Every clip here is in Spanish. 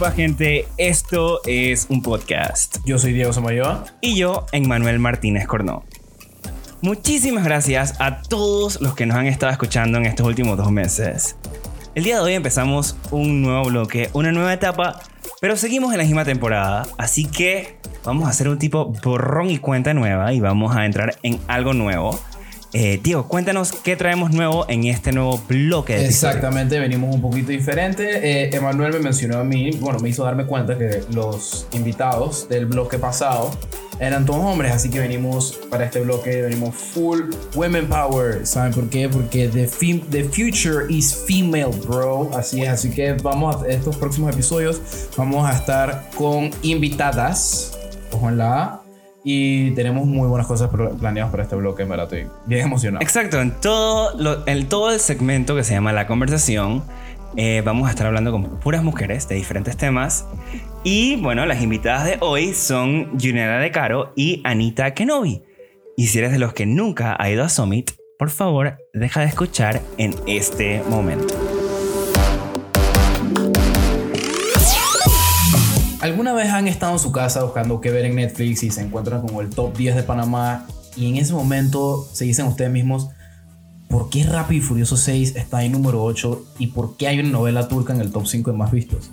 Upa gente, esto es un podcast. Yo soy Diego Samayoa. Y yo, Emmanuel Martínez Cornó. Muchísimas gracias a todos los que nos han estado escuchando en estos últimos dos meses. El día de hoy empezamos un nuevo bloque, una nueva etapa, pero seguimos en la misma temporada, así que vamos a hacer un tipo borrón y cuenta nueva y vamos a entrar en algo nuevo. Eh, Diego, cuéntanos qué traemos nuevo en este nuevo bloque. De Exactamente, venimos un poquito diferente. Eh, Emanuel me mencionó a mí, bueno, me hizo darme cuenta que los invitados del bloque pasado eran todos hombres, así que venimos para este bloque, venimos full women power. ¿Saben por qué? Porque the, the future is female, bro. Así es, así que vamos a estos próximos episodios, vamos a estar con invitadas. Ojo en la A y tenemos muy buenas cosas planeadas para este bloque, en verdad bien emocionado. Exacto, en todo, en todo el segmento que se llama La Conversación, eh, vamos a estar hablando con puras mujeres de diferentes temas. Y bueno, las invitadas de hoy son Junela De Caro y Anita Kenobi. Y si eres de los que nunca ha ido a Summit, por favor, deja de escuchar en este momento. ¿Alguna vez han estado en su casa buscando qué ver en Netflix y se encuentran como el top 10 de Panamá y en ese momento se dicen ustedes mismos, ¿por qué Rápido y Furioso 6 está en número 8 y por qué hay una novela turca en el top 5 de más vistos?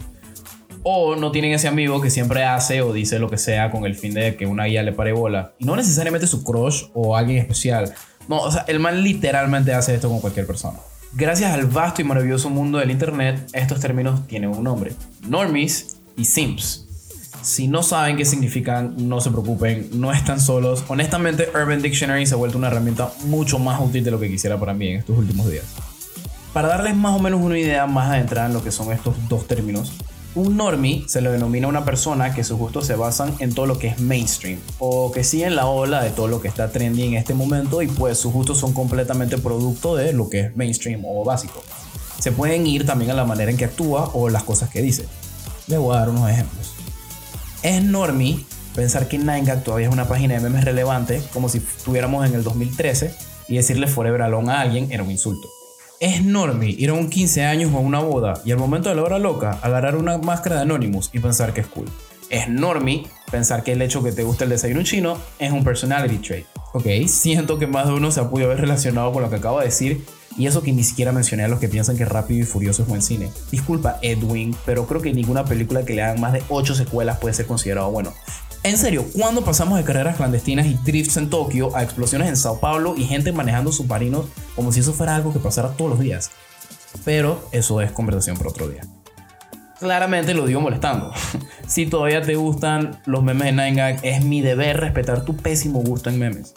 O no tienen ese amigo que siempre hace o dice lo que sea con el fin de que una guía le pare bola. Y no necesariamente su crush o alguien especial. No, o sea, el man literalmente hace esto con cualquier persona. Gracias al vasto y maravilloso mundo del internet, estos términos tienen un nombre. Normies y Sims. Si no saben qué significan, no se preocupen, no están solos. Honestamente, Urban Dictionary se ha vuelto una herramienta mucho más útil de lo que quisiera para mí en estos últimos días. Para darles más o menos una idea más adentrada en lo que son estos dos términos, un normie se le denomina una persona que sus gustos se basan en todo lo que es mainstream o que siguen la ola de todo lo que está trendy en este momento y pues sus gustos son completamente producto de lo que es mainstream o básico. Se pueden ir también a la manera en que actúa o las cosas que dice. Les voy a dar unos ejemplos. Es normie pensar que Nine todavía es una página de memes relevante, como si estuviéramos en el 2013, y decirle Forever Alone a alguien era un insulto. Es normie ir a un 15 años o a una boda y al momento de la hora loca agarrar una máscara de Anonymous y pensar que es cool. Es normie pensar que el hecho que te gusta el desayuno chino es un personality trait. Ok, siento que más de uno se ha podido haber relacionado con lo que acabo de decir y eso que ni siquiera mencioné a los que piensan que Rápido y Furioso es buen cine. Disculpa, Edwin, pero creo que ninguna película que le hagan más de 8 secuelas puede ser considerado bueno. En serio, ¿cuándo pasamos de carreras clandestinas y drifts en Tokio a explosiones en Sao Paulo y gente manejando submarinos como si eso fuera algo que pasara todos los días? Pero eso es conversación para otro día. Claramente lo digo molestando. si todavía te gustan los memes de Nine es mi deber respetar tu pésimo gusto en memes.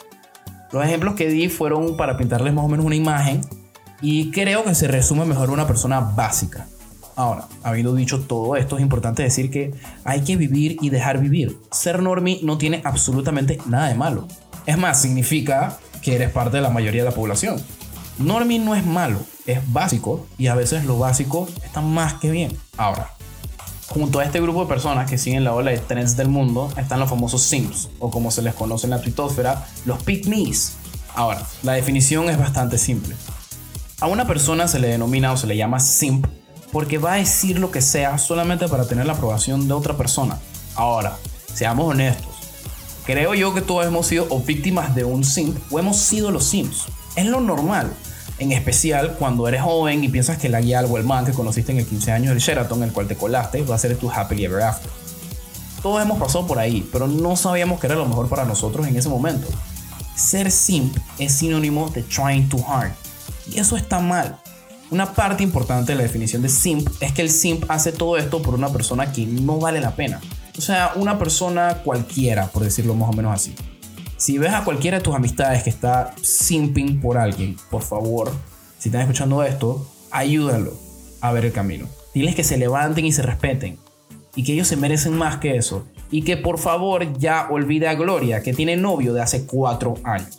Los ejemplos que di fueron para pintarles más o menos una imagen y creo que se resume mejor una persona básica. Ahora, habiendo dicho todo esto, es importante decir que hay que vivir y dejar vivir. Ser normie no tiene absolutamente nada de malo. Es más, significa que eres parte de la mayoría de la población. Normie no es malo, es básico y a veces lo básico está más que bien. Ahora, junto a este grupo de personas que siguen la ola de trends del mundo están los famosos Sims, o como se les conoce en la tuitósfera, los Pick Ahora, la definición es bastante simple. A una persona se le denomina o se le llama simp porque va a decir lo que sea solamente para tener la aprobación de otra persona. Ahora, seamos honestos. Creo yo que todos hemos sido o víctimas de un simp o hemos sido los simps. Es lo normal. En especial cuando eres joven y piensas que la guía o el man que conociste en el 15 años del Sheraton, el cual te colaste, va a ser tu happily ever after. Todos hemos pasado por ahí, pero no sabíamos que era lo mejor para nosotros en ese momento. Ser simp es sinónimo de trying too hard y eso está mal. Una parte importante de la definición de simp es que el simp hace todo esto por una persona que no vale la pena. O sea, una persona cualquiera, por decirlo más o menos así. Si ves a cualquiera de tus amistades que está simping por alguien, por favor, si están escuchando esto, ayúdalo a ver el camino. Diles que se levanten y se respeten. Y que ellos se merecen más que eso. Y que por favor ya olvide a Gloria, que tiene novio de hace cuatro años.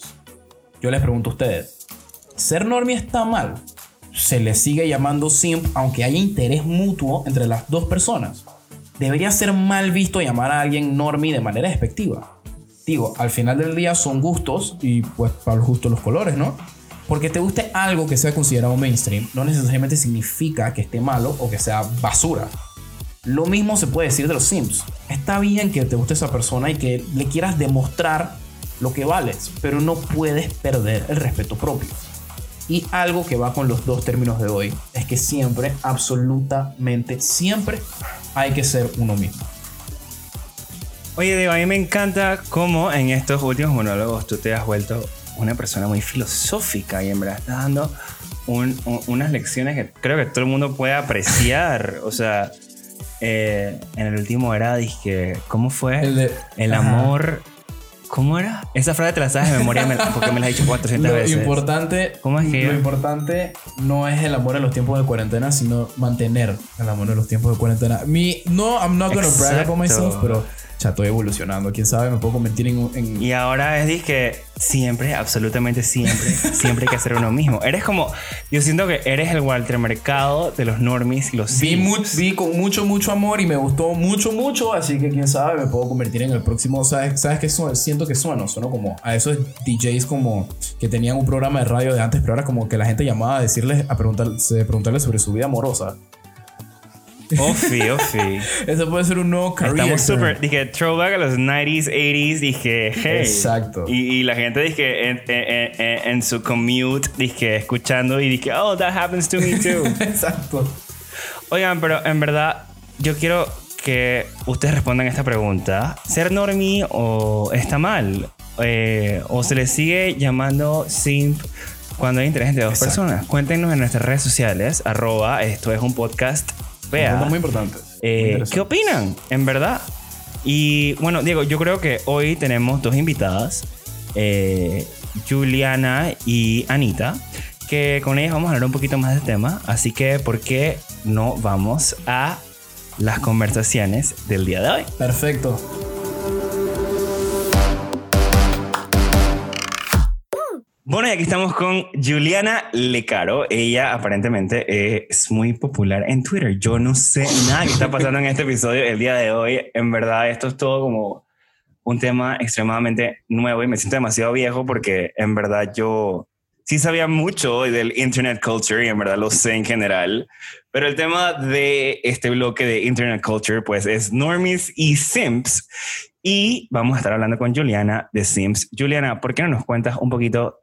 Yo les pregunto a ustedes, ser normie está mal. Se le sigue llamando simp aunque haya interés mutuo entre las dos personas. Debería ser mal visto llamar a alguien normie de manera despectiva. Digo, al final del día son gustos y pues para los gustos los colores, ¿no? Porque te guste algo que sea considerado mainstream no necesariamente significa que esté malo o que sea basura. Lo mismo se puede decir de los Sims. Está bien que te guste esa persona y que le quieras demostrar lo que vales, pero no puedes perder el respeto propio. Y algo que va con los dos términos de hoy es que siempre, absolutamente siempre, hay que ser uno mismo. Oye, Diego, a mí me encanta cómo en estos últimos monólogos tú te has vuelto una persona muy filosófica y en verdad estás dando un- un- unas lecciones que creo que todo el mundo puede apreciar. O sea, eh, en el último era, dije, ¿cómo fue? El de- El Ajá. amor. ¿Cómo era? Esa frase te la sabes de memoria porque me la has dicho 400 Lo veces. importante, ¿Cómo es que lo yo? importante no es el amor en los tiempos de cuarentena, sino mantener el amor en los tiempos de cuarentena. Mi, no, I'm not gonna brag about myself, pero estoy evolucionando. Quién sabe, me puedo convertir en, en- Y ahora es dizque siempre, absolutamente siempre, siempre hay que ser uno mismo. Eres como, yo siento que eres el Walter Mercado de los normies y los vi, mu- vi con mucho, mucho amor y me gustó mucho, mucho. Así que quién sabe, me puedo convertir en el próximo. ¿Sabes, ¿sabes qué sueno? Siento que sueno. Sueno como a esos DJs como que tenían un programa de radio de antes, pero ahora como que la gente llamaba a decirles, a preguntar, preguntarles sobre su vida amorosa. Ofi, ofi. Ese puede ser un nuevo career. Estamos súper, dije, throwback a los 90s, 80s, dije, hey. Exacto. Y, y la gente, dije, en, en- en- en su commute, dije, escuchando y dije, oh, that happens to me too. Exacto. Oigan, pero en verdad, yo quiero que ustedes respondan esta pregunta. ¿Ser normie o está mal? Eh, ¿O se le sigue llamando simp cuando hay interés entre dos Exacto. personas? Cuéntenos en nuestras redes sociales, arroba, esto es un podcast. Punto muy importante. Muy Eh. ¿Qué opinan? En verdad. Y bueno, Diego, yo creo que hoy tenemos dos invitadas, eh, Juliana y Anita, que con ellas vamos a hablar un poquito más del tema. Así que, ¿por qué no vamos a las conversaciones del día de hoy? Perfecto. Bueno, y aquí estamos con Juliana Lecaro. Ella aparentemente es muy popular en Twitter. Yo no sé nada que está pasando en este episodio el día de hoy. En verdad, esto es todo como un tema extremadamente nuevo y me siento demasiado viejo porque en verdad yo sí sabía mucho del internet culture y en verdad lo sé en general. Pero el tema de este bloque de internet culture pues es normies y simps. Y vamos a estar hablando con Juliana de Sims. Juliana, ¿por qué no nos cuentas un poquito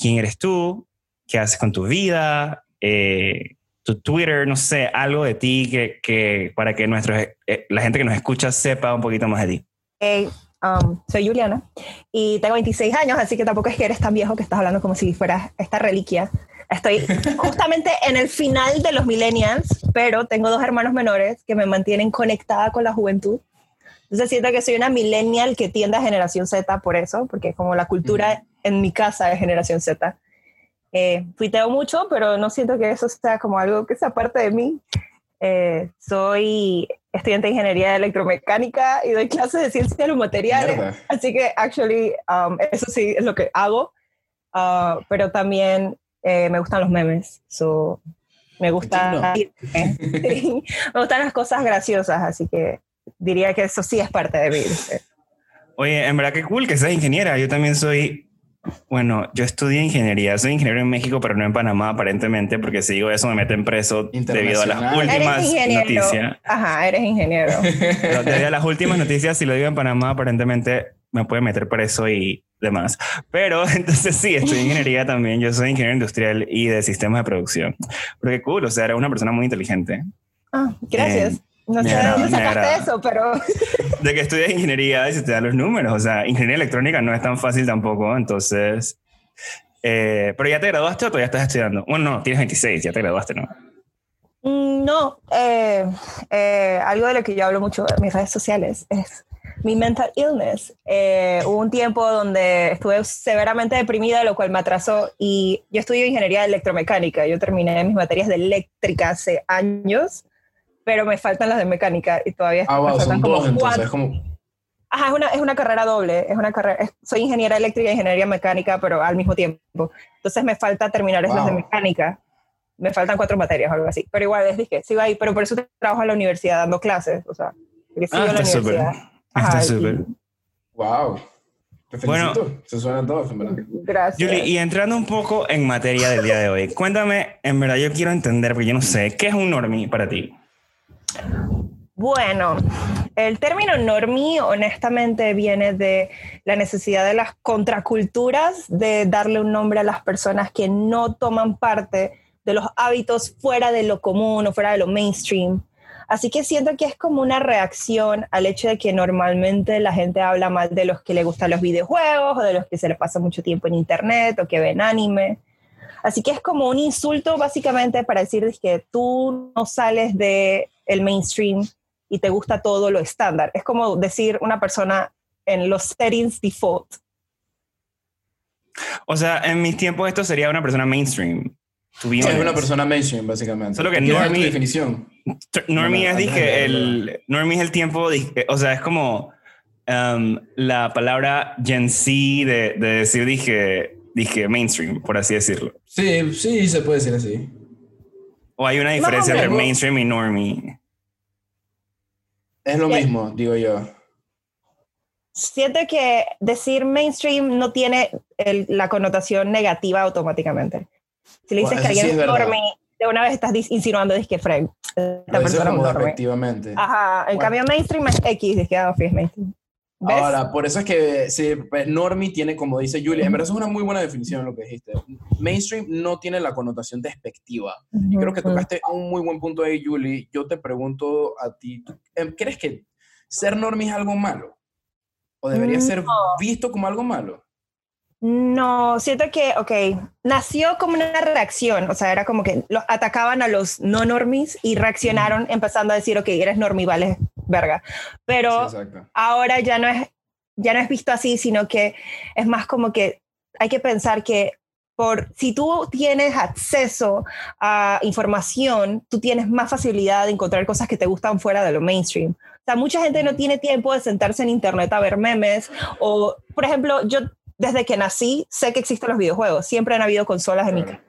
quién eres tú, qué haces con tu vida, eh, tu Twitter, no sé, algo de ti que, que para que nuestros, eh, la gente que nos escucha sepa un poquito más de ti. Hey, um, soy Juliana y tengo 26 años, así que tampoco es que eres tan viejo que estás hablando como si fueras esta reliquia. Estoy justamente en el final de los millennials, pero tengo dos hermanos menores que me mantienen conectada con la juventud. Entonces siento que soy una millennial que tiende a generación Z por eso, porque como la cultura en mi casa es generación Z. Eh, tuiteo mucho, pero no siento que eso sea como algo que sea parte de mí. Eh, soy estudiante de ingeniería electromecánica y doy clases de ciencia de los materiales. Mierda. Así que, actually, um, eso sí es lo que hago. Ah, pero también eh, me gustan los memes. So, me gusta. Sí, me gustan las cosas graciosas, así que diría que eso sí es parte de mí. Oye, en verdad que cool que seas ingeniera. Yo también soy, bueno, yo estudié ingeniería. Soy ingeniero en México, pero no en Panamá, aparentemente, porque si digo eso me meten preso debido a las últimas noticias. Ajá, eres ingeniero. Pero Debido a las últimas noticias, si lo digo en Panamá, aparentemente me puede meter preso y demás. Pero entonces sí, estudié ingeniería también. Yo soy ingeniero industrial y de sistemas de producción. Pero qué cool, o sea, era una persona muy inteligente. Ah, gracias. Eh, no sé de dónde sacaste eso, pero De que estudias ingeniería y se te dan los números. O sea, ingeniería electrónica no es tan fácil tampoco. Entonces, eh, pero ya te graduaste o todavía estás estudiando. Bueno, no, tienes 26, ya te graduaste, ¿no? Mm, No, eh, eh, algo de lo que yo hablo mucho en mis redes sociales es mi mental illness. Eh, hubo un tiempo donde estuve severamente deprimida, lo cual me atrasó y yo estudio ingeniería electromecánica. Yo terminé mis materias de eléctrica hace años, pero me faltan las de mecánica y todavía Ah, me wow, faltan son como dos entonces. cuatro- Es como. Ajá, es una, es una carrera doble, es una carrera, es- soy ingeniera eléctrica e ingeniería mecánica, pero al mismo tiempo. Entonces me falta terminar esas de Wow. mecánica. Me faltan cuatro materias o algo así. Pero igual, es dije, sigo ahí, pero por eso trabajo en la universidad dando clases, o sea, porque sigo Ah, en la está súper. universidad. Está Ajá, y- súper. Wow. Te Bueno. Se suenan todos, en verdad. Gracias. Julie, y entrando un poco en materia del día de hoy, cuéntame, en verdad yo quiero entender, porque yo no sé, ¿qué es un normie para ti? Bueno, el término normie honestamente viene de la necesidad de las contraculturas de darle un nombre a las personas que no toman parte de los hábitos fuera de lo común o fuera de lo mainstream. Así que siento que es como una reacción al hecho de que normalmente la gente habla mal de los que le gustan los videojuegos o de los que se le pasa mucho tiempo en internet o que ven anime. Así que es como un insulto básicamente para decir que tú no sales del el mainstream y te gusta todo lo estándar. Es como decir una persona en los settings default. O sea, en mis tiempos esto sería una persona mainstream. es una persona mainstream, básicamente. Solo que normie, definición? Normie es, dije, el, normie es el tiempo, o sea, es como um, la palabra Gen Z de, de, decir, dije, dije, mainstream, por así decirlo. Sí, sí, se puede decir así. O hay una diferencia entre mainstream y normie. Es lo mismo, digo yo. Siento que decir mainstream no tiene la connotación negativa automáticamente. Si le dices que alguien es normie, de una vez estás insinuando que Fred, esta persona es Efectivamente. Ajá, en cambio mainstream es X, dices que ah, es mainstream. Ahora, por eso es que sí, pues, normie tiene, como dice Julia, en verdad es una muy buena definición lo que dijiste. Mainstream no tiene la connotación despectiva. Y creo que tocaste un muy buen punto ahí, Julie. Yo te pregunto a ti, em, ¿crees que ser normie es algo malo? ¿O debería ser visto como algo malo? No, siento que, ok, nació como una reacción, o sea, era como que los atacaban a los no normies y reaccionaron empezando a decir, ok, eres normie, vale, verga. Pero ahora ya no, es, ya no es visto así, sino que es más como que hay que pensar que por, si tú tienes acceso a información, tú tienes más facilidad de encontrar cosas que te gustan fuera de lo mainstream. O sea, mucha gente no tiene tiempo de sentarse en internet a ver memes o, por ejemplo, yo desde que nací sé que existen los videojuegos. Siempre han habido consolas en mi casa.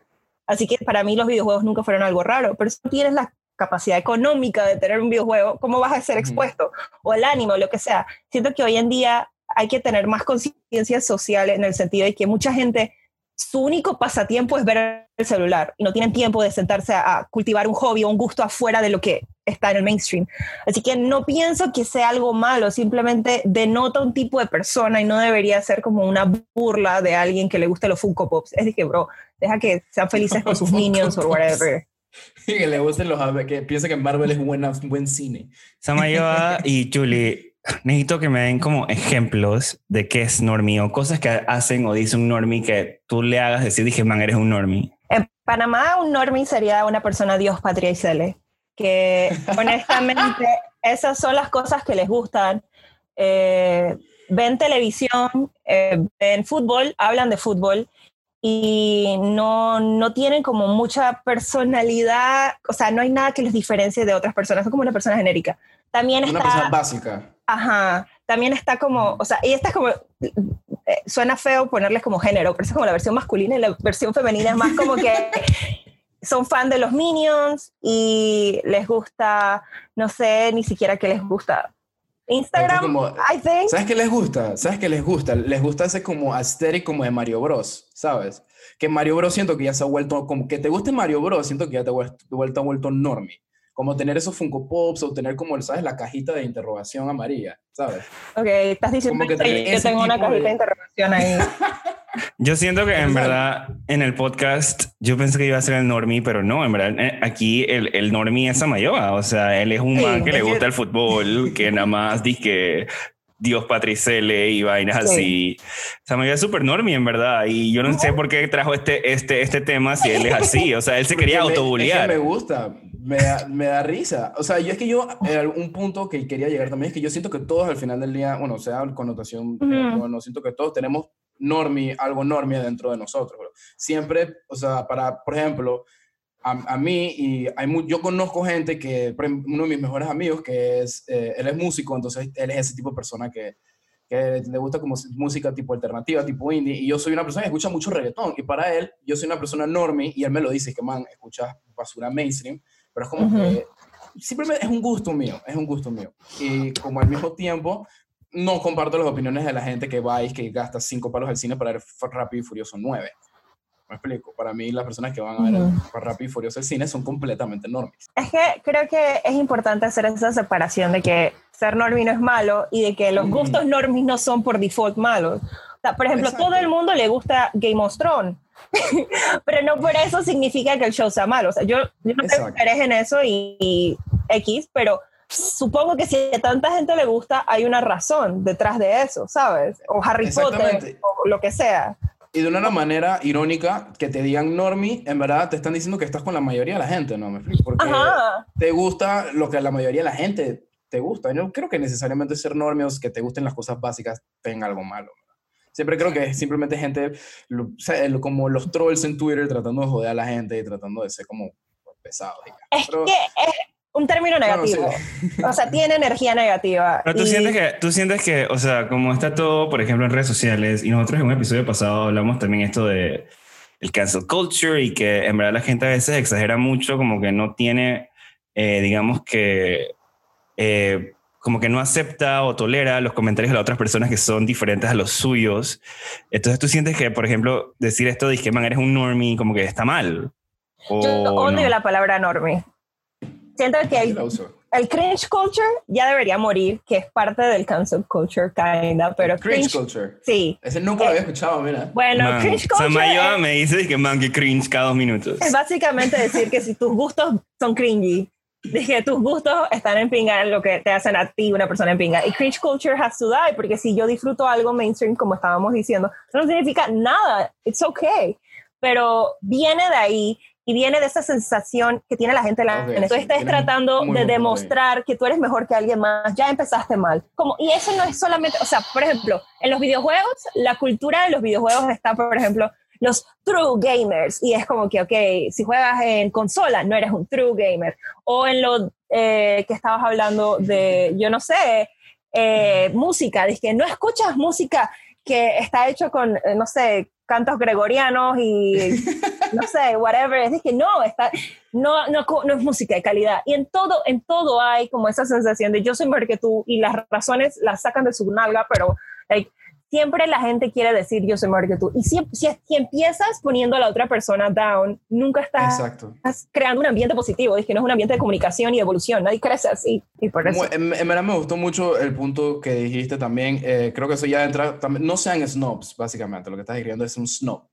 Así que para mí los videojuegos nunca fueron algo raro, pero si tienes la capacidad económica de tener un videojuego, ¿cómo vas a ser expuesto? O el ánimo, lo que sea. Siento que hoy en día hay que tener más conciencia social en el sentido de que mucha gente su único pasatiempo es ver el celular y no tienen tiempo de sentarse a, cultivar un hobby o un gusto afuera de lo que está en el mainstream. Así que no pienso que sea algo malo, simplemente denota un tipo de persona y no debería ser como una burla de alguien que le guste los Funko Pops. Es decir, bro, deja que sean felices con sus minions o whatever. que le gusten los que piensa que Marvel es buena, buen cine. Samayoa y Julie necesito que me den como ejemplos de qué es normie o cosas que hacen o dice un normie que tú le hagas decir, dije, man, eres un normie. En Panamá, un normie sería una persona Dios, patria y cele, que honestamente esas son las cosas que les gustan. Eh, ven televisión, eh, ven fútbol, hablan de fútbol y no, no tienen como mucha personalidad, o sea, no hay nada que les diferencie de otras personas, son como una persona genérica. También una está, persona básica. Ajá, también está como, o sea, y esta es como, eh, suena feo ponerles como género, pero es como la versión masculina y la versión femenina es más como que son fan de los Minions y les gusta, no sé ni siquiera qué les gusta. Instagram, I think. ¿Sabes qué les gusta? ¿Sabes qué les gusta? Les gusta ese como aesthetic como de Mario Bros, ¿sabes? Que Mario Bros siento que ya se ha vuelto, como que te guste Mario Bros, siento que ya te ha vuelto, vuelto, vuelto normie como tener esos Funko Pops o tener como, ¿sabes? La cajita de interrogación amarilla, ¿sabes? Ok, estás diciendo que, yo tengo una cajita de interrogación ahí. Yo siento que en verdad en el podcast yo pensé que iba a ser el normie, pero no, en verdad eh, aquí el, el normie es Samayoa, o sea, él es un man que le gusta el fútbol, que nada más dice que Dios Patricele y vainas así. Samayoa es súper normie en verdad y yo no sé por qué trajo este, este, este tema si él es así, o sea, él se quería autobulear. me gusta, me da, me da, risa. O sea, yo es que yo, un punto que quería llegar también es que yo siento que todos al final del día, bueno, sea connotación, no, siento que todos tenemos normi, algo normie dentro de nosotros. Siempre, o sea, para, por ejemplo, a, a mí, y hay yo conozco gente que, uno de mis mejores amigos, que es, eh, él es músico, entonces él es ese tipo de persona que, que le gusta como música tipo alternativa, tipo indie, y yo soy una persona que escucha mucho reggaetón, y para él, yo soy una persona normie, y él me lo dice, que man, escuchas basura mainstream, pero es como que simplemente es un gusto mío, es un gusto mío. Y como al mismo tiempo, no comparto las opiniones de la gente que va y que gasta cinco palos al cine para ver Rápido y Furioso 9. Me explico. Para mí, las personas que van a ver el Rápido y Furioso el cine son completamente normies. Es que creo que es importante hacer esa separación de que ser normie no es malo y de que los gustos normies no son por default malos. O sea, por ejemplo, todo el mundo le gusta Game of Thrones, pero no por eso significa que el show sea malo. O sea, yo, yo no creo que en eso y, y X, pero supongo que si a tanta gente le gusta, hay una razón detrás de eso, ¿sabes? O Harry Potter, o lo que sea. Y de una manera irónica, que te digan normie, en verdad te están diciendo que estás con la mayoría de la gente, ¿no? ¿Me Porque te gusta lo que la mayoría de la gente te gusta. Yo creo que necesariamente ser normie o que te gusten las cosas básicas tenga algo malo. Siempre creo que es simplemente gente, como los trolls en Twitter, tratando de joder a la gente y tratando de ser como pesados. Es que es, un término negativo. O sea, tiene energía negativa. Pero tú, sientes que, tú sientes que, o sea, como está todo, por ejemplo, en redes sociales, y nosotros en un episodio pasado hablamos también esto de el cancel culture y que en verdad la gente a veces exagera mucho, como que no tiene, eh, digamos que, eh, como que no acepta o tolera los comentarios de las otras personas que son diferentes a los suyos. Entonces tú sientes que, por ejemplo, decir esto de que man, eres un normie, como que está mal. Yo odio la palabra normie siento que el, el, cringe culture ya debería morir, que es parte del cancel culture, kinda, pero cringe, culture. Sí. Ese nunca lo había escuchado, mira. Bueno, cringe culture. Samayoa me dice que man, que cringe cada dos minutos. Es básicamente decir que si tus gustos son cringy, dije, tus gustos están en pinga en lo que te hacen a ti una persona en pinga. Y cringe culture has to die, porque si yo disfruto algo mainstream, como estábamos diciendo, no significa nada. It's okay. Pero viene de ahí y viene de esa sensación que tiene la gente. La okay, Entonces estás tratando de demostrar que tú eres mejor que alguien más, ya empezaste mal. Como, y eso no es solamente, o sea, por ejemplo, en los videojuegos, la cultura de los videojuegos está, por ejemplo, los true gamers. Y es como que, ok, si juegas en consola, no eres un true gamer. O en lo eh, que estabas hablando de, yo no sé, eh, música, dices que no escuchas música que está hecho con, eh, no sé, cantos gregorianos y no sé, whatever. Es que no, está, no, no, no, es música de calidad. Y en todo, en todo hay como esa sensación de yo soy mejor que tú y las razones las sacan de su nalga, pero like, siempre la gente quiere decir yo soy mejor que tú. Y si, si, empiezas poniendo a la otra persona down, nunca estás, creando un ambiente positivo. Es que no es un ambiente de comunicación y evolución. Nadie crece así. Y por eso. En, verdad me gustó mucho el punto que dijiste también. Eh, creo que eso ya entra. También, no sean snobs, básicamente. Lo que estás escribiendo es un snob.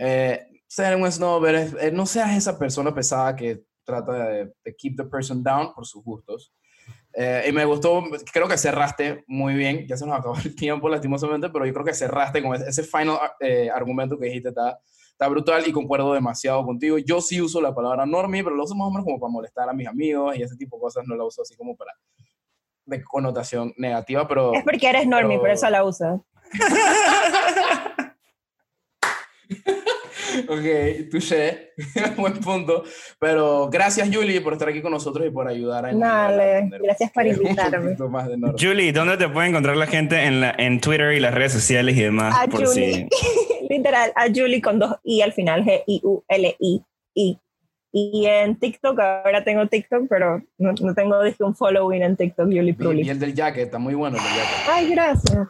Eh, ser un snob, eh, no seas esa persona pesada que trata de, de keep the person down por sus gustos. Eh, y me gustó, creo que cerraste muy bien, ya se nos acabó el tiempo lastimosamente, pero yo creo que cerraste con ese final eh, argumento que dijiste, está, está brutal y concuerdo demasiado contigo. Yo sí uso la palabra normie, pero lo uso más o menos como para molestar a mis amigos y ese tipo de cosas, no la uso así como para de connotación negativa, pero... Es porque eres normie, por eso la usas. ok, touché, buen punto. Pero gracias, Julie, por estar aquí con nosotros y por ayudar a. Dale, gracias por invitarme. Julie, ¿dónde te puede encontrar la gente en, la, en Twitter y las redes sociales y demás? A Julie, literal, a Julie con dos I al final, G-I-U-L-I. -I. Y en TikTok, ahora tengo TikTok, pero no, no tengo un following en TikTok, Yuli Pruli. Y, el del jacket, está muy bueno el del jacket. Ay, gracias.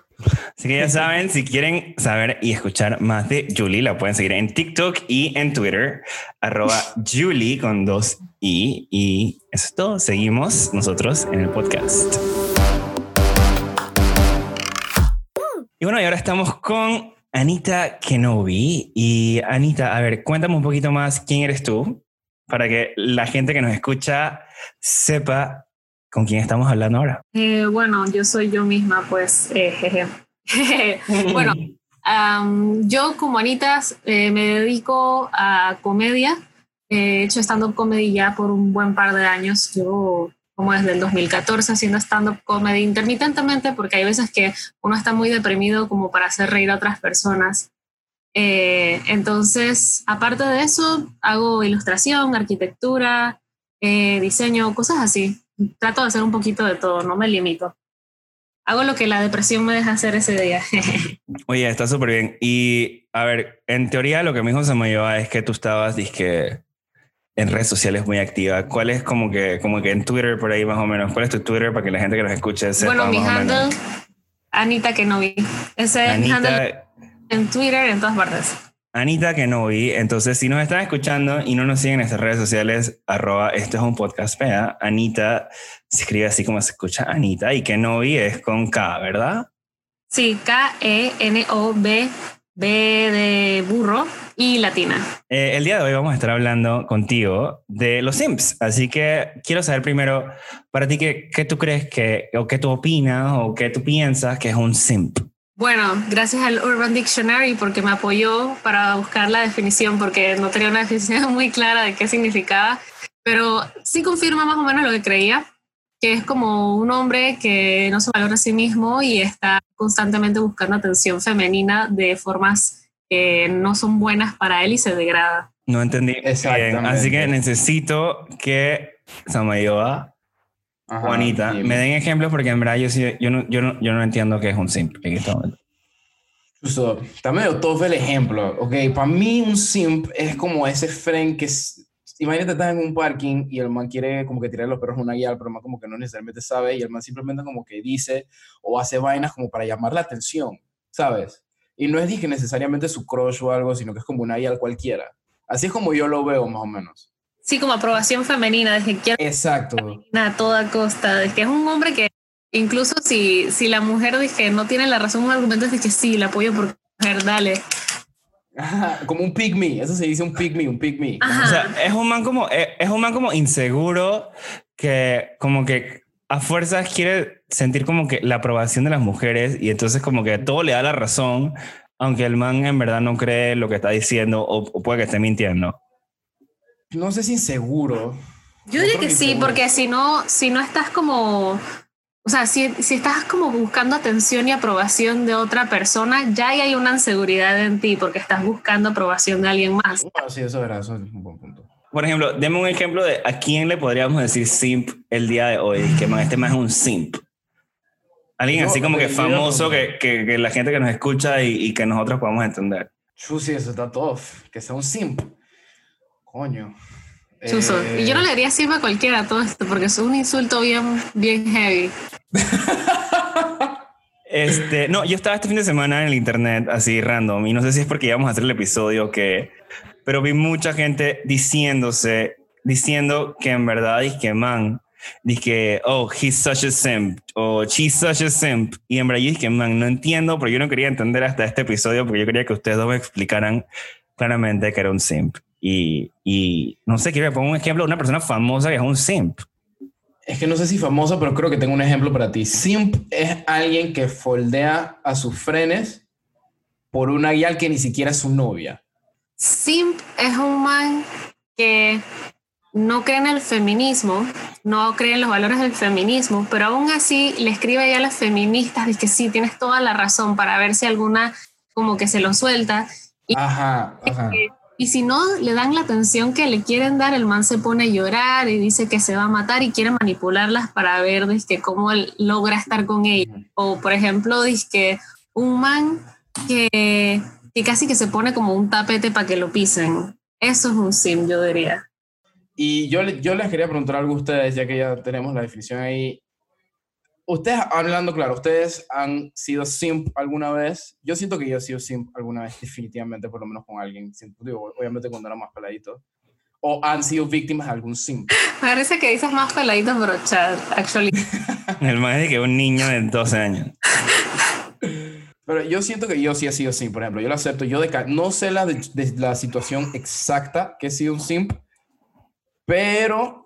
Así que ya saben, si quieren saber y escuchar más de Julie, la pueden seguir en TikTok y en Twitter, arroba Julie con dos I. Y eso es todo. Seguimos nosotros en el podcast. Y bueno, y ahora estamos con Anita Kenobi. Y Anita, a ver, cuéntame un poquito más quién eres tú para que la gente que nos escucha sepa con quién estamos hablando ahora. Eh, bueno, yo soy yo misma, pues, eh, bueno, yo como Anita eh, me dedico a comedia. He hecho stand-up comedy ya por un buen par de años. Yo como desde el 2014 haciendo stand-up comedy intermitentemente porque hay veces que uno está muy deprimido como para hacer reír a otras personas eh, entonces, aparte de eso, hago ilustración, arquitectura, eh, diseño, cosas así. Trato de hacer un poquito de todo, no me limito. Hago lo que la depresión me deja hacer ese día. Oye, está súper bien. Y a ver, en teoría lo que me dijo Samoyoa es que tú estabas, que en redes sociales muy activa. ¿Cuál es como que, como que en Twitter por ahí más o menos? ¿Cuál es tu Twitter para que la gente que nos escuche sepa Bueno, mi handle, Anita Kenobi. Ese Anita, handle en Twitter, en todas partes. Anita Kenobi. Entonces, si nos están escuchando y no nos siguen en nuestras redes sociales, arroba esto es un podcast fea, Anita se escribe así como se escucha Anita y Kenobi es con K, ¿verdad? Sí, K-E-N-O-B, B de burro y latina. Eh, el día de hoy vamos a estar hablando contigo de los simps, así que quiero saber primero, para ti, ¿qué, qué tú crees que, o qué tú opinas, o qué tú piensas que es un simp? Bueno, gracias al Urban Dictionary porque me apoyó para buscar la definición porque no tenía una definición muy clara de qué significaba, pero sí confirma más o menos lo que creía, que es como un hombre que no se valora a sí mismo y está constantemente buscando atención femenina de formas que no son buenas para él y se degrada. No entendí. Bien, así que necesito que Samayoa, Ajá, Juanita, dime. me den ejemplos porque en verdad yo, sí, yo, no, yo, no, yo no entiendo qué es un simp en este momento. Justo, está medio todo el ejemplo. Ok, para mí un simp es como ese friend que es, imagínate estás en un parking y el man quiere como que tirar a los perros una guía, pero el man como que no necesariamente sabe y el man simplemente como que dice o hace vainas como para llamar la atención, ¿sabes? Y no es dije necesariamente su crush o algo, sino que es como una guía cualquiera. Así es como yo lo veo más o menos. Sí, como aprobación femenina, de que quiero Exacto. a toda costa, de que es un hombre que incluso si, si la mujer dice que no tiene la razón, un argumento es de que sí, la apoyo por mujer, dale. Ajá, como un pick me, eso se dice un pick me, un pick me. Ajá. O sea, es un man como, es, es un man como inseguro que como que a fuerzas quiere sentir como que la aprobación de las mujeres y entonces como que todo le da la razón, aunque el man en verdad no cree lo que está diciendo o, o puede que esté mintiendo. No sé si inseguro. Yo No diría creo que sí, inseguro. porque si no, si no estás como, o sea, si, si estás como buscando atención y aprobación de otra persona, ya hay una inseguridad en ti porque estás buscando aprobación de alguien más. Bueno, sí, eso es verdad, eso es un buen punto. Por ejemplo, deme un ejemplo de a quién le podríamos decir simp el día de hoy. Que man, este man es un simp. Alguien Yo- así como que famoso que, que, que la gente que nos escucha y, y que nosotros podamos entender. Chusi, eso está tough. Que sea un simp. Coño. Chuso. Eh, Y yo no le diría siempre a cualquiera todo esto porque es un insulto bien, bien heavy. Este, no, yo estaba este fin de semana en el internet así random y no sé si es porque íbamos a hacer el episodio o qué, pero vi mucha gente diciéndose, diciendo que en verdad es que man, que, oh, he's such a simp o she's such a simp y en verdad yo dije, man, no entiendo, pero yo no quería entender hasta este episodio porque yo quería que ustedes dos me explicaran claramente que era un simp. Y, y no sé, quiero que ponga un ejemplo de una persona famosa que es un simp. Es que no sé si famosa, pero creo que tengo un ejemplo para ti. Simp es alguien que foldea a sus frenes por una guía que ni siquiera es su novia. Simp es un man que no cree en el feminismo, no cree en los valores del feminismo, pero aún así le escribe ya a las feministas de que sí, tienes toda la razón para ver si alguna como que se lo suelta. Y, Ajá, ajá. Y si no le dan la atención que le quieren dar, el man se pone a llorar y dice que se va a matar y quiere manipularlas para ver que cómo él logra estar con ella. O por ejemplo, que un man que, que casi que se pone como un tapete para que lo pisen. Eso es un sim, yo diría. Y yo, yo les quería preguntar algo a ustedes, ya que ya tenemos la definición ahí. Ustedes, hablando claro, ¿ustedes han sido simp alguna vez? Yo siento que yo he sido simp alguna vez, definitivamente, por lo menos con alguien. Siento- digo, obviamente cuando era más peladito. O han sido víctimas de algún simp. Me parece que dices más peladito, pero chat, actually. El es de que un niño de 12 años. Pero yo siento que yo sí he sido simp, por ejemplo. Yo lo acepto. Yo de no sé la, de, de la situación exacta que he sido un simp, pero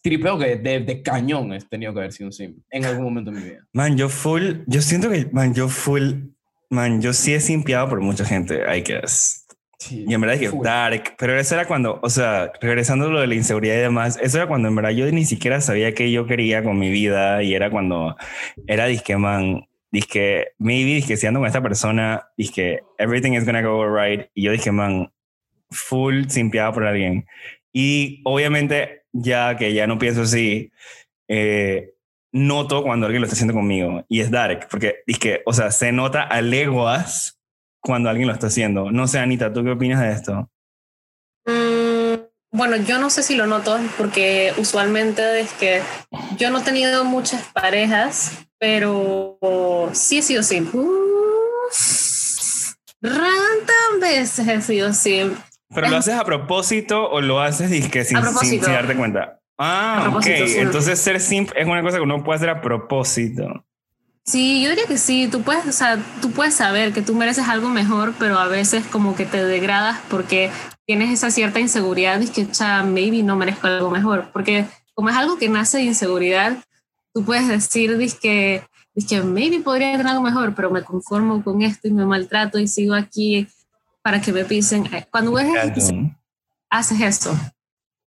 tripeo que de, de cañón he tenido que haber sido un simp en algún momento de mi vida. Man, yo full, yo siento que, man, yo full, man, yo sí he simpiado por mucha gente, I guess. Sí, Y en verdad que dark, pero eso era cuando, o sea, regresando a lo de la inseguridad y demás, eso era cuando en verdad yo ni siquiera sabía qué yo quería con mi vida y era cuando era disque, man, disque, maybe disque si ando con esta persona, disque, everything is gonna go alright. Y yo dije, man, full simpiado por alguien. Y obviamente, ya que ya no pienso así, eh, noto cuando alguien lo está haciendo conmigo y es dark, porque disque, o sea, se nota a leguas cuando alguien lo está haciendo. No sé, Anita, ¿tú qué opinas de esto? Mm, bueno, yo no sé si lo noto porque usualmente es que yo no he tenido muchas parejas, pero sí he sido simp. Uh, Ranta veces he sido simp. ¿Pero lo haces a propósito o lo haces disque sin, sin, sin darte cuenta? Ah, ok. sí. Entonces ser simp es una cosa que uno puede hacer a propósito. Sí, yo diría que sí, tú puedes, o sea, tú puedes saber que tú mereces algo mejor, pero a veces como que te degradas porque tienes esa cierta inseguridad y que, cha, maybe no merezco algo mejor, porque como es algo que nace de inseguridad, tú puedes decir, que maybe podría tener algo mejor, pero me conformo con esto y me maltrato y sigo aquí para que me pisen. Cuando eres, haces eso.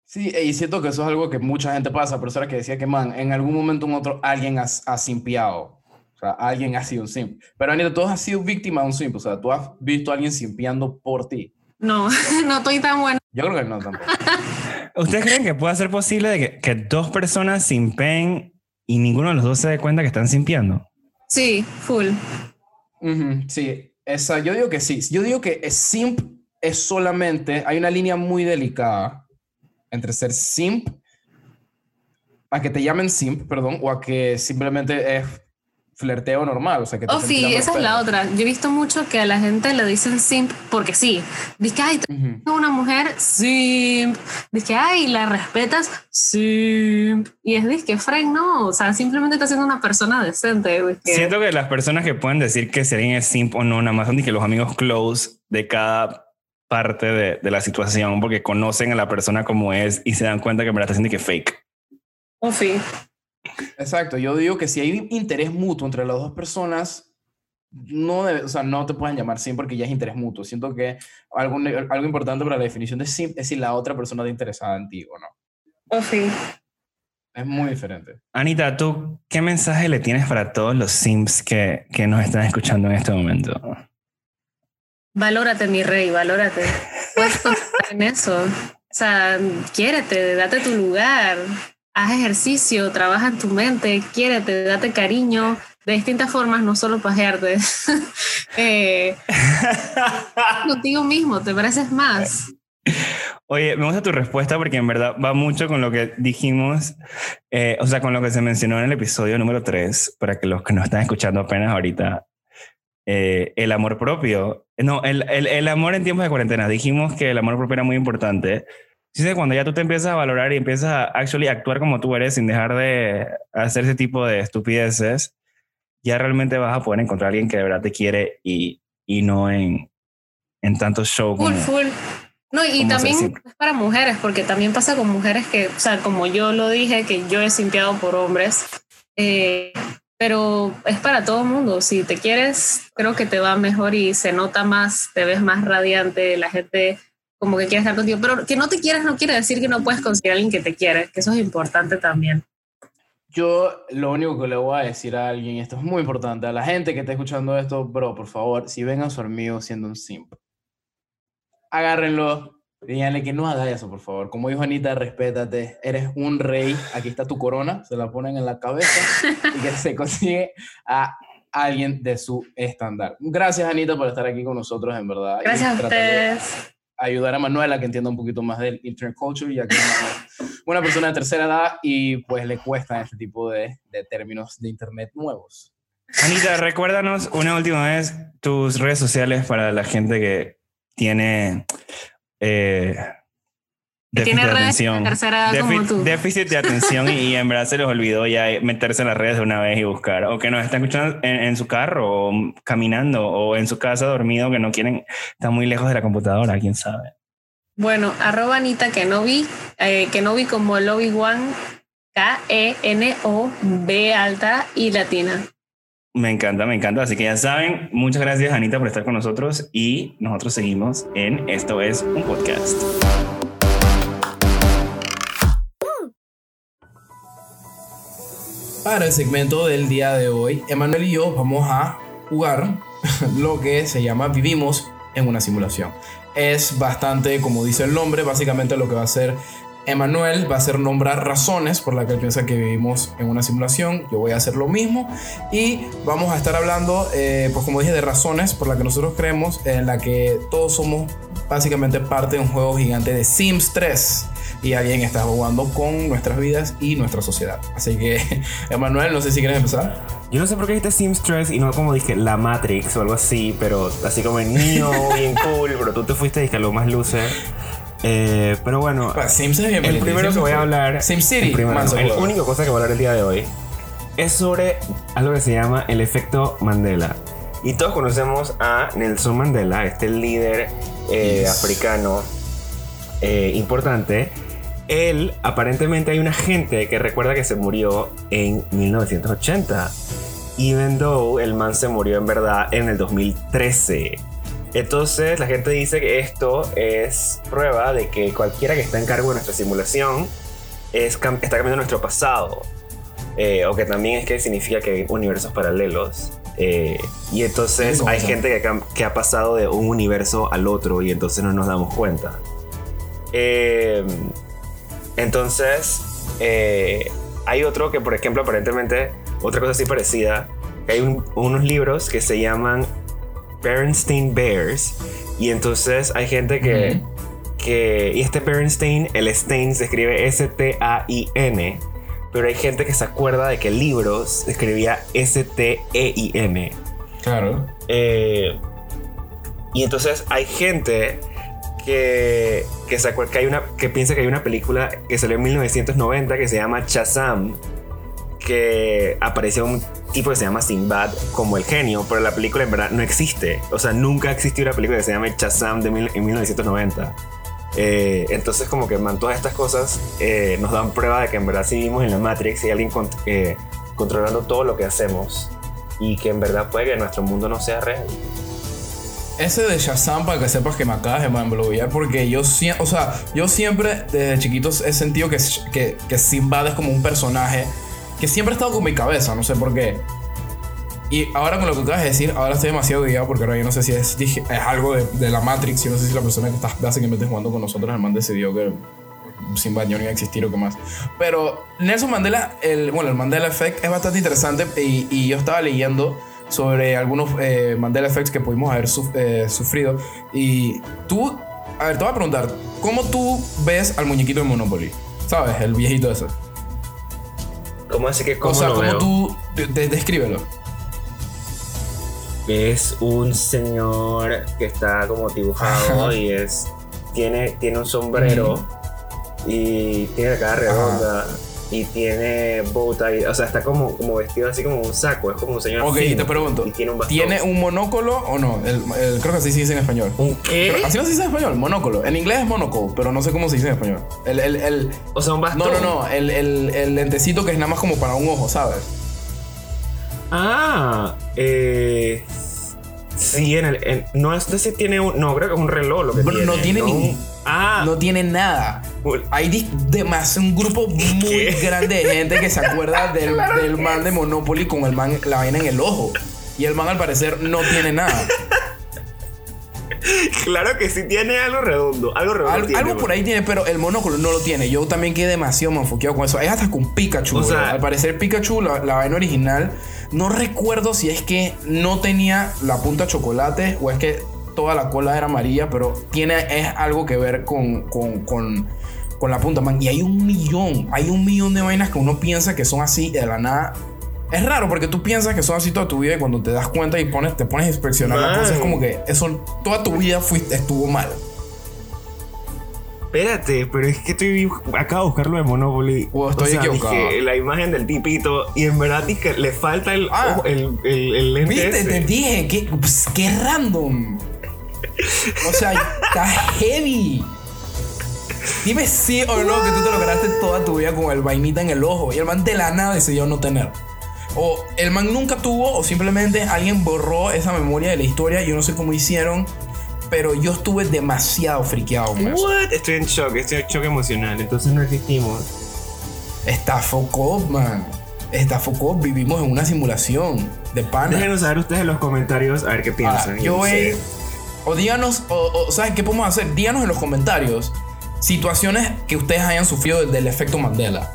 Sí, y siento que eso es algo que mucha gente pasa, pero era que decía que, man, en algún momento u otro alguien ha, ha simpiado. O sea, alguien ha sido un simp. Pero Anita, tú has sido víctima de un simp. O sea, tú has visto a alguien simpiando por ti. No, no estoy tan buena. Yo creo que no tampoco. ¿Ustedes creen que puede ser posible de que, que dos personas simpen y ninguno de los dos se dé cuenta que están simpiando? Sí, full. Ujú, sí, esa, yo digo que sí. Yo digo que simp es solamente, hay una línea muy delicada entre ser simp, a que te llamen simp, perdón, o a que simplemente es flerteo normal, o sea que te Oh, sí, esa es la otra. Yo he visto mucho que a la gente le dicen simp porque sí. Dice que, ay, tú una mujer simp. Dice que, ay, la respetas simp. Y es dice que Frank no, o sea, simplemente está siendo una persona decente. Siento que las personas que pueden decir que si alguien es simp o no, nada más son que los amigos close de cada parte de, de la situación porque conocen a la persona como es y se dan cuenta que me la está haciendo que fake. Oh, sí. Exacto, yo digo que si hay interés mutuo entre las dos personas, no, debe- o sea, no te pueden llamar simp porque ya es interés mutuo. Siento que algo, algo importante para la definición de simp es si la otra persona está interesada en ti o no. Oh, sí. Es muy diferente. Anita, ¿tú qué mensaje le tienes para todos los simps que, que nos están escuchando en este momento? Valórate, mi rey, valórate. Puedes en eso. O sea, quiérete, date tu lugar, haz ejercicio, trabaja en tu mente, quiérete, date cariño de distintas formas, no solo pajearte. eh, contigo mismo, te mereces más. Oye, me gusta tu respuesta porque en verdad va mucho con lo que dijimos, eh, o sea, con lo que se mencionó en el episodio número 3, para que los que nos están escuchando apenas ahorita, eh, el amor propio, no, el, el, el amor en tiempos de cuarentena, dijimos que el amor propio era muy importante. Sí, sí, cuando ya tú te empiezas a valorar y empiezas a actually actuar como tú eres sin dejar de hacer ese tipo de estupideces, ya realmente vas a poder encontrar a alguien que de verdad te quiere y, y no en, en tanto show como... Full, full. No, y también es para mujeres, porque también pasa con mujeres que, o sea, como yo lo dije, que yo he simpiado por hombres, eh, pero es para todo el mundo. Si te quieres, creo que te va mejor y se nota más, te ves más radiante, la gente como que quiere estar contigo. Pero que no te quieras no quiere decir que no puedes conseguir a alguien que te quiere, que eso es importante también. Yo lo único que le voy a decir a alguien, esto es muy importante, a la gente que está escuchando esto, bro, por favor, si ven a su amigo siendo un simp, agárrenlo, díganle que no haga eso, por favor. Como dijo Anita, respétate, eres un rey, aquí está tu corona, se la ponen en la cabeza y que se consigue a alguien de su estándar. Gracias, Anita, por estar aquí con nosotros, en verdad. Gracias a ustedes. Ayudar a Manuela que entienda un poquito más del internet culture, ya que es una persona de tercera edad y pues le cuesta este tipo de, de términos de internet nuevos. Anita, recuérdanos una última vez tus redes sociales para la gente que tiene eh, déficit tiene de redes de atención. tercera edad como Défi- tú. Déficit de atención y, y en verdad se les olvidó ya meterse en las redes de una vez y buscar. O que nos están escuchando en, en su carro o caminando o en su casa dormido que no quieren, están muy lejos de la computadora, quién sabe. Bueno, arroba Anita Kenobi, eh, Kenobi como el Obi-Wan, K-E-N-O-B alta y latina. Me encanta, me encanta. Así que ya saben, muchas gracias Anita por estar con nosotros y nosotros seguimos en Esto es un podcast. Para el segmento del día de hoy, Emanuel y yo vamos a jugar lo que se llama Vivimos en una simulación. Es bastante, como dice el nombre, básicamente lo que va a hacer Emanuel va a ser nombrar razones por las que él piensa que vivimos en una simulación. Yo voy a hacer lo mismo y vamos a estar hablando, eh, pues como dije, de razones por las que nosotros creemos en la que todos somos básicamente parte de un juego gigante de Sims 3. Y alguien está jugando con nuestras vidas y nuestra sociedad. Así que, Emanuel, no sé si quieres empezar. Yo no sé por qué dijiste Seamstress y no como dije la Matrix o algo así, pero así como el niño, bien cool, pero tú te fuiste y a lo más luce. Eh, pero bueno, Pues, Sims el bonito. primero que voy a hablar, SimCity, el, primero, manso el único cosa que voy a hablar el día de hoy es sobre algo que se llama el efecto Mandela. Y todos conocemos a Nelson Mandela, este líder eh, Yes. africano eh, importante. Él, aparentemente hay una gente que recuerda que se murió en 1980. Even though el man se murió en verdad en el 2013. Entonces la gente dice que esto es prueba de que cualquiera que está en cargo de nuestra simulación es, está cambiando nuestro pasado. Eh, o que también es que significa que hay universos paralelos. Eh, y entonces hay gente que, que ha pasado de un universo al otro y entonces no nos damos cuenta. Eh, entonces, eh, hay otro que, por ejemplo, aparentemente, otra cosa así parecida, que hay un- unos libros que se llaman Bernstein Bears, y entonces hay gente que, que y este Bernstein, el Stein se escribe S-T-A-I-N, pero hay gente que se acuerda de que el libro se escribía S-T-E-I-N. Claro. Eh, y entonces hay gente que, que, acuerda, que, hay una, que piensa que hay una película que salió en 1990 que se llama Shazam, que apareció un tipo que se llama Sinbad como el genio, pero la película en verdad no existe. O sea, nunca existió una película que se llame Shazam de mil- en 1990. Eh, entonces como que man, todas estas cosas eh, nos dan prueba de que en verdad sí vivimos en la Matrix y hay alguien eh, controlando todo lo que hacemos y que en verdad puede que nuestro mundo no sea real. Ese de Shazam, para que sepas que me acabas de manbloquear, porque yo, o sea, yo siempre desde chiquitos he sentido que, que, que Sinbad es como un personaje que siempre ha estado con mi cabeza, no sé por qué. Y ahora con lo que acabas de decir, ahora estoy demasiado guiado porque ahora yo no sé si es, es algo de, de la Matrix, yo no sé si la persona que está básicamente jugando con nosotros, el man decidió que Sinbad ya no iba a existir o qué más. Pero Nelson Mandela, el, bueno, el Mandela Effect es bastante interesante y, y yo estaba leyendo sobre algunos eh, Mandela Effects que pudimos haber suf- eh, sufrido. Y tú, a ver, te voy a preguntar, ¿cómo tú ves al muñequito de Monopoly? ¿Sabes? El viejito ese. ¿Cómo así que cómo o sea, lo ¿cómo veo? tú, de- de- descríbelo. Es un señor que está como dibujado Ajá. y es tiene, tiene un sombrero y tiene la cara redonda y tiene bow tie, o sea, está como, como vestido así como un saco, es como un señor Ok, fino te pregunto, y tiene un bastón. ¿tiene un monóculo o no? El- el- creo que así se dice en español. ¿Un qué? Pero Así no se dice en español, monóculo. En inglés es monocle, pero no sé cómo se dice en español. El, el, el- O sea, un bastón. no, no, no, el, el, el lentecito que es nada más como para un ojo, ¿sabes? Ah, eh sí, en el en- no sé si tiene un no, creo que es un reloj lo que Pero tiene. no tiene ni- un- Ah, No tiene nada. Hay demas- un grupo muy ¿Qué? grande de gente que se acuerda del, del man de Monopoly con el man, la vaina en el ojo. Y el man al parecer no tiene nada. claro que sí tiene algo redondo, algo redondo Al- tiene, algo por ahí tiene, pero el monóculo no lo tiene. Yo también quedé demasiado manfoqueado con eso. Es hasta con Pikachu. O sea- al parecer Pikachu, la, la vaina original, no recuerdo si es que no tenía la punta chocolate o es que toda la cola era amarilla, pero tiene es algo que ver con, con, con, con la punta, man. Y hay un millón, hay un millón de vainas que uno piensa que son así de la nada. Es raro porque tú piensas que son así toda tu vida y cuando te das cuenta y pones, te pones a inspeccionar la Man. cosa, es como que eso toda tu vida fuiste, estuvo mal. Espérate, pero es que estoy acabo de buscarlo de Monopoly. O estoy equivocado. dije, la imagen del tipito y en verdad dije, le falta el, Ah. ojo, el, el, el lente Viste, ese. te dije, que pues, qué random. O sea, está heavy. Dime sí o no que tú te lograste toda tu vida con el vainita en el ojo y el man de la nada decidió no tener. O el man nunca tuvo o simplemente alguien borró esa memoria de la historia. Yo no sé cómo hicieron, pero yo estuve demasiado friqueado con eso. What? Estoy en shock, estoy en shock emocional. Entonces no existimos. Está Foucault, man. Está Foucault. Vivimos en una simulación de pana. Déjenos saber ustedes en los comentarios a ver qué piensan. Ah, yo voy. O díganos, o, o ¿saben qué podemos hacer? Díganos en los comentarios situaciones que ustedes hayan sufrido del, del efecto Mandela.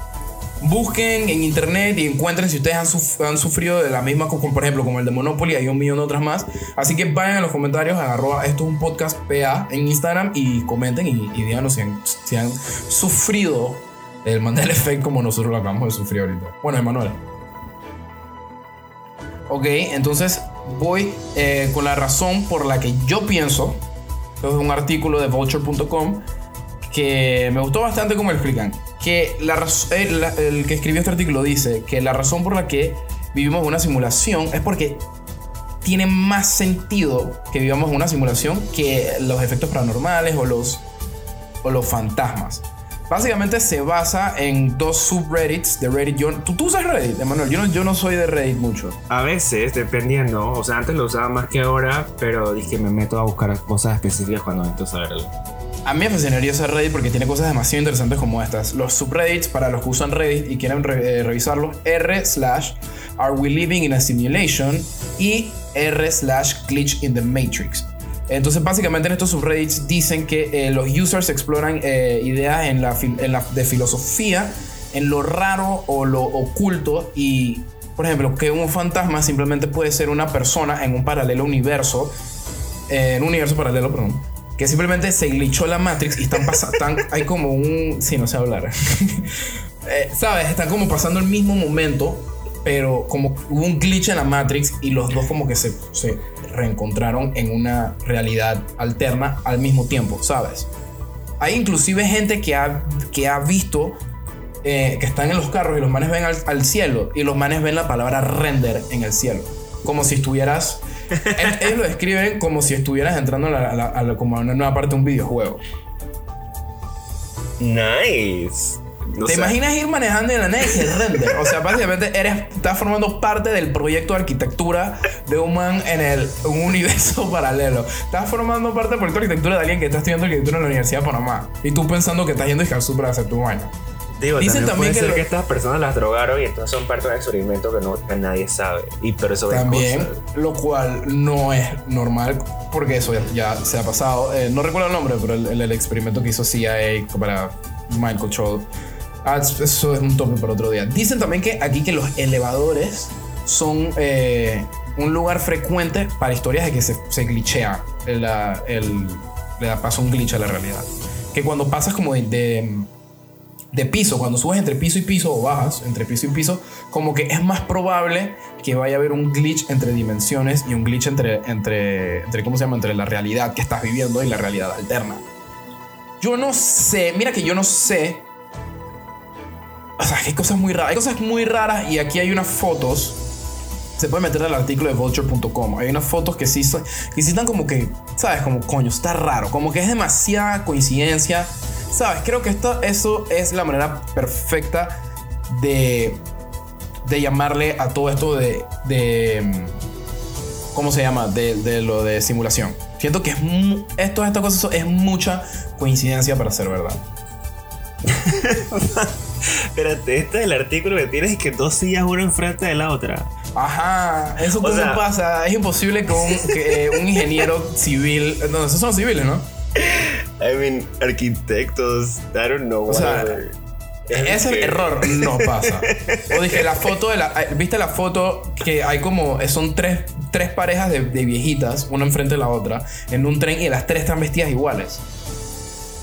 Busquen en internet y encuentren si ustedes han, suf- han sufrido de la misma, como por ejemplo, como el de Monopoly, hay un millón de otras más. Así que vayan a los comentarios, a arroba esto es un podcast PA en Instagram y comenten y, y díganos si han, si han sufrido el Mandela Effect como nosotros lo acabamos de sufrir ahorita. Bueno, Emanuel. Ok, entonces voy eh, con la razón por la que yo pienso, esto es un artículo de vulture.com, que me gustó bastante como explican, que el, la- el que escribió este artículo dice que la razón por la que vivimos una simulación es porque tiene más sentido que vivamos una simulación que los efectos paranormales o los, o los fantasmas. Básicamente se basa en dos subreddits de Reddit. Yo, ¿tú, tú usas Reddit, Emanuel? Yo no, yo no soy de Reddit mucho. A veces, dependiendo. O sea, antes lo usaba más que ahora, pero dije me meto a buscar cosas específicas cuando necesito saberlo. A mí me fascinaría usar Reddit porque tiene cosas demasiado interesantes como estas. Los subreddits, para los que usan Reddit y quieren re- eh, revisarlos, r slash are we living in a simulation y r slash glitch in the matrix. Entonces básicamente en estos subreddits dicen que eh, los users exploran eh, ideas en la, en la- de filosofía, en lo raro o lo oculto y, por ejemplo, que un fantasma simplemente puede ser una persona en un paralelo universo eh, en un universo paralelo, perdón, que simplemente se glitchó la Matrix y están pasando, hay como un, sí, no sé hablar, Eh, sabes, están como pasando el mismo momento, pero como hubo un glitch en la Matrix y los dos como que se, se reencontraron en una realidad alterna al mismo tiempo, sabes. Hay inclusive gente que ha, que ha visto eh, que están en los carros y los manes ven al, al cielo y los manes ven la palabra render en el cielo. Como si estuvieras... el- ellos lo describen como si estuvieras entrando a, la- a la- a la- como a una nueva parte de un videojuego. Nice. ¿Te imaginas ir manejando en la que render? O sea, básicamente eres, estás formando parte del proyecto de arquitectura de un man en el un universo paralelo. Estás formando parte del proyecto de arquitectura de alguien que está estudiando arquitectura en la Universidad de Panamá. Y tú pensando que estás yendo a Iscalzú para hacer tu vaina. Digo, Dicen también, también puede que ser que estas personas las drogaron y entonces son parte de un experimento que, no, que nadie sabe. Y pero eso También, cosas. lo cual no es normal porque eso ya, se ha pasado. Eh, no recuerdo el nombre, pero el, el- el experimento que hizo CIA para mind control. Ah, es- eso es un tope para otro día. Dicen también que aquí que los elevadores son eh, un lugar frecuente para historias de que se, se glitchea. El, el- le da paso un glitch a la realidad. Que cuando pasas como de- de de piso, cuando subes entre piso y piso o bajas entre piso y piso, como que es más probable que vaya a haber un glitch entre dimensiones y un glitch entre, entre, entre ¿cómo se llama? Entre la realidad que estás viviendo y la realidad alterna. Yo no sé, mira que yo no sé. Hay cosas muy raras, hay cosas muy raras y aquí hay unas fotos. Se puede meter al artículo de vulture.com. Hay unas fotos que sí, están como que, ¿sabes? Como coño, está raro. Como que es demasiada coincidencia. ¿Sabes? Creo que esto, eso es la manera perfecta de, de llamarle a todo esto de, de ¿cómo se llama? De, de lo de simulación. Siento que es esto, estas cosas es mucha coincidencia para ser verdad. Espérate, este es el artículo que tienes que dos sillas una enfrente de la otra. Ajá, eso sea- pasa. Es imposible que un, que, eh, un ingeniero civil. No, esos son civiles, ¿no? I mean, arquitectos, I don't know. O sea, whatever. Ese error no pasa. O dije, la foto de la. eh, ¿Viste la foto que hay como. eh, Son tres, tres parejas de, de viejitas, una enfrente de la otra, en un tren y las tres están vestidas iguales.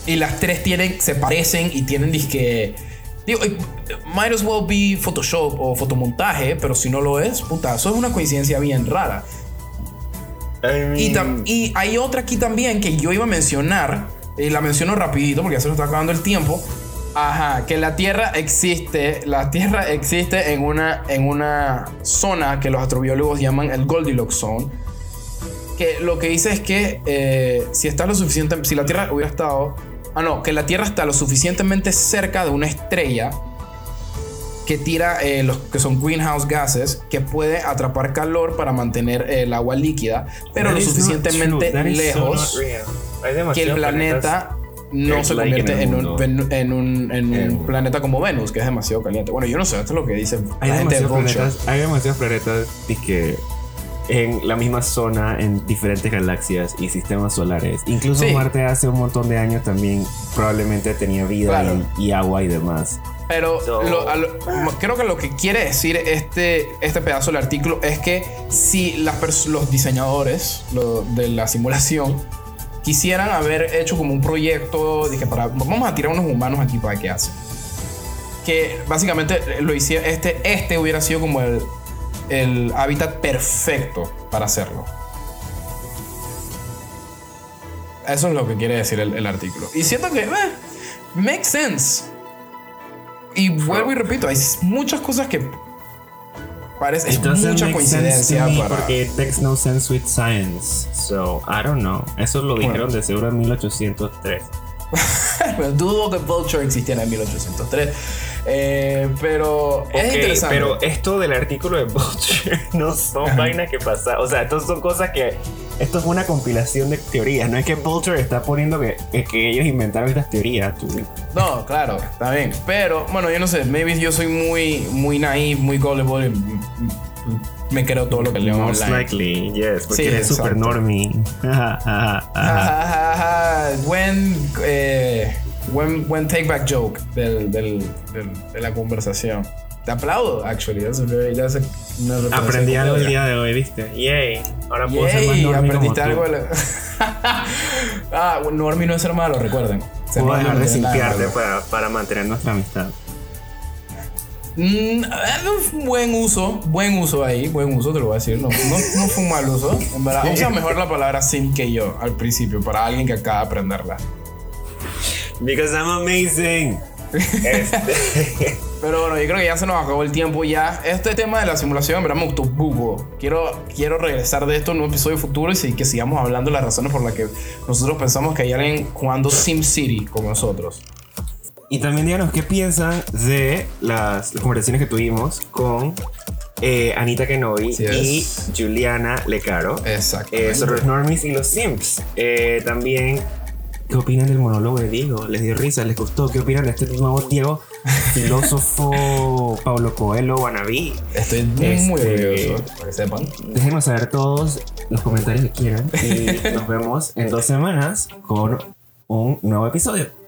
Y las tres tienen, se parecen y tienen disque. Digo, eh, might as well be Photoshop o fotomontaje, pero si no lo es, puta, eso es una coincidencia bien rara. I mean, Y, hay otra aquí también que yo iba a mencionar, y la menciono rapidito porque ya se nos está acabando el tiempo. Ajá, que la Tierra existe, la Tierra existe en una, en una zona que los astrobiólogos llaman el Goldilocks Zone. Que lo que dice es que eh, si está lo suficiente, si la Tierra hubiera estado, ah no, que la Tierra está lo suficientemente cerca de una estrella que tira eh, los que son greenhouse gases que puede atrapar calor para mantener eh, el agua líquida, pero that lo suficientemente so lejos que el planeta no se like convierte en un, en, un, en un Eh. planeta como Venus, que es demasiado caliente. Bueno, yo no sé, esto es lo que dice Hay la gente de demasiados, Vulture. planetas, hay demasiados planetas y que en la misma zona, en diferentes galaxias y sistemas solares. Incluso Sí. Marte hace un montón de años también probablemente tenía vida Claro. y, y agua y demás. Pero So- lo- a lo- creo que lo que quiere decir este, este pedazo del artículo es que si las los diseñadores lo- de la simulación quisieran haber hecho como un proyecto, dije, para, vamos a tirar unos humanos aquí para que hacen. Que básicamente lo hiciera, este, este hubiera sido como el, el hábitat perfecto para hacerlo. Eso es lo que quiere decir el, el artículo. Y siento que, eh, makes sense. Y vuelvo y repito, hay muchas cosas que parece es mucha coincidencia para porque it makes no sense with science. So, I don't know. Eso lo dijeron de seguro en 1803. Dudo que Vulture existiera en 1803. Eh, pero es interesante. pero esto del artículo de Vulture no son vainas que pasan. O sea, estos son cosas que. Esto es una compilación de teorías. No es que Vulture está poniendo que, es que ellos inventaron estas teorías. tú. No, claro, está bien. Pero bueno, yo no sé, maybe yo soy muy, muy naive, muy gullible. Me creo todo lo que leo Most online. likely, yes. Porque Sí, eres super exacto. normie. Ajá, ajá, ajá. when, eh, when, when take back joke del, del, del- de la conversación. Te aplaudo, actually. That's a very- that's a- una referencia Aprendí algo el día de hoy, ¿viste? Yay. Ahora puedo ser más Yay, normie aprendiste como tú. algo. de la- ah, Normie no es ser malo, recuerden. Puedo dejar de simpiarte para, para mantener nuestra amistad. Mm, buen uso, buen uso ahí, buen uso, te lo voy a decir. No, no, no fue un mal uso. En verdad, usa mejor la palabra sim que yo al principio, para alguien que acaba de aprenderla. Because I'm amazing. Este, Pero bueno, yo creo que ya se nos acabó el tiempo ya. Este tema de la simulación, en verdad me gustó buco. Quiero, quiero regresar de esto en un episodio futuro y que sigamos hablando de las razones por las que nosotros pensamos que hay alguien jugando SimCity con nosotros. Y también díganos qué piensan de las, las conversaciones que tuvimos con eh, Anita Kenobi Sí y. Juliana Lecaro Exacto. eh, sobre los normies y los simps. Eh, también, ¿qué opinan del monólogo de Diego? ¿Les dio risa? ¿Les gustó? ¿Qué opinan de este nuevo Diego? Filósofo Pablo Coelho, Wannabe. Estoy muy, muy Este- orgulloso, para que sepan. Déjenos saber todos los comentarios que quieran y nos vemos en dos semanas con un nuevo episodio.